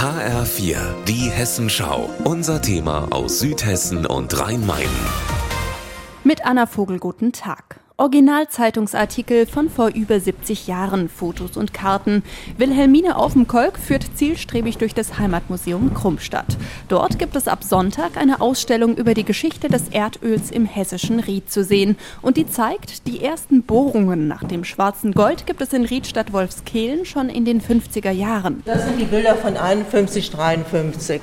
HR4, die Hessenschau. Unser Thema aus Südhessen und Rhein-Main. Mit Anna Vogel, guten Tag. Originalzeitungsartikel von vor über 70 Jahren, Fotos und Karten. Wilhelmine Aufenkolk führt zielstrebig durch das Heimatmuseum Krummstadt. Dort gibt es ab Sonntag eine Ausstellung über die Geschichte des Erdöls im hessischen Ried zu sehen. Und die zeigt, die ersten Bohrungen nach dem schwarzen Gold gibt es in Riedstadt Wolfskehlen schon in den 50er Jahren. Das sind die Bilder von 51, 53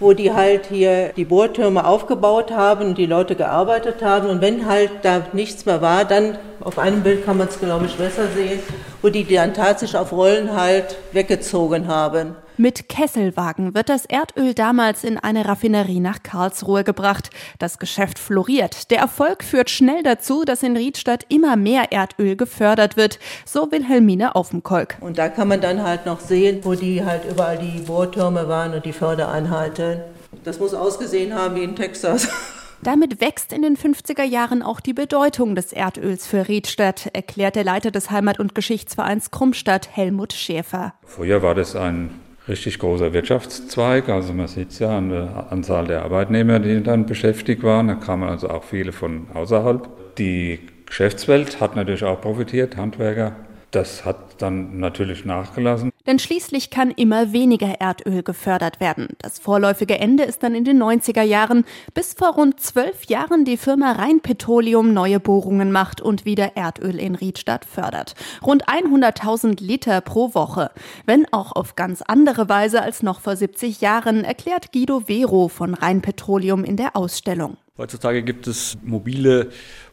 wo die halt hier die Bohrtürme aufgebaut haben und die Leute gearbeitet haben. Und wenn halt da nichts mehr war, dann auf einem Bild kann man es, glaube ich, besser sehen, wo die dann tatsächlich auf Rollen halt weggezogen haben. Mit Kesselwagen wird das Erdöl damals in eine Raffinerie nach Karlsruhe gebracht. Das Geschäft floriert. Der Erfolg führt schnell dazu, dass in Riedstadt immer mehr Erdöl gefördert wird, so Wilhelmine Aufenkolk. Und da kann man dann halt noch sehen, wo die halt überall die Bohrtürme waren und die Fördereinheiten. Das muss ausgesehen haben wie in Texas. Damit wächst in den 50er Jahren auch die Bedeutung des Erdöls für Riedstadt, erklärt der Leiter des Heimat- und Geschichtsvereins Krummstadt, Helmut Schäfer. Früher war das ein richtig großer Wirtschaftszweig. Also man sieht ja an der Anzahl der Arbeitnehmer, die dann beschäftigt waren. Da kamen also auch viele von außerhalb. Die Geschäftswelt hat natürlich auch profitiert, Handwerker. Das hat dann natürlich nachgelassen. Denn schließlich kann immer weniger Erdöl gefördert werden. Das vorläufige Ende ist dann in den 90er Jahren, bis vor rund zwölf Jahren die Firma Rheinpetroleum neue Bohrungen macht und wieder Erdöl in Riedstadt fördert. Rund 100.000 Liter pro Woche. Wenn auch auf ganz andere Weise als noch vor 70 Jahren, erklärt Guido Vero von Rheinpetroleum in der Ausstellung. Heutzutage gibt es mobile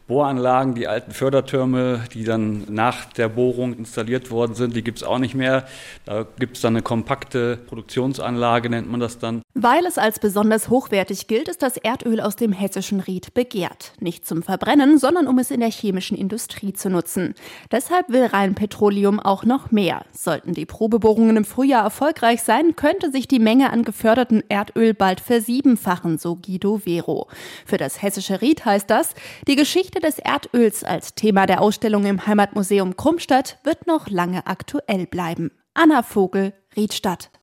Bohranlagen, die alten Fördertürme, die dann nach der Bohrung installiert worden sind, die gibt es auch nicht mehr. Da gibt es dann eine kompakte Produktionsanlage, nennt man das dann. Weil es als besonders hochwertig gilt, ist das Erdöl aus dem hessischen Ried begehrt. Nicht zum Verbrennen, sondern um es in der chemischen Industrie zu nutzen. Deshalb will Rheinpetroleum auch noch mehr. Sollten die Probebohrungen im Frühjahr erfolgreich sein, könnte sich die Menge an gefördertem Erdöl bald versiebenfachen, so Guido Vero. Für das hessische Ried heißt das, die Geschichte Geschichte des Erdöls als Thema der Ausstellung im Heimatmuseum Krummstadt wird noch lange aktuell bleiben. Anna Vogel, Riedstadt.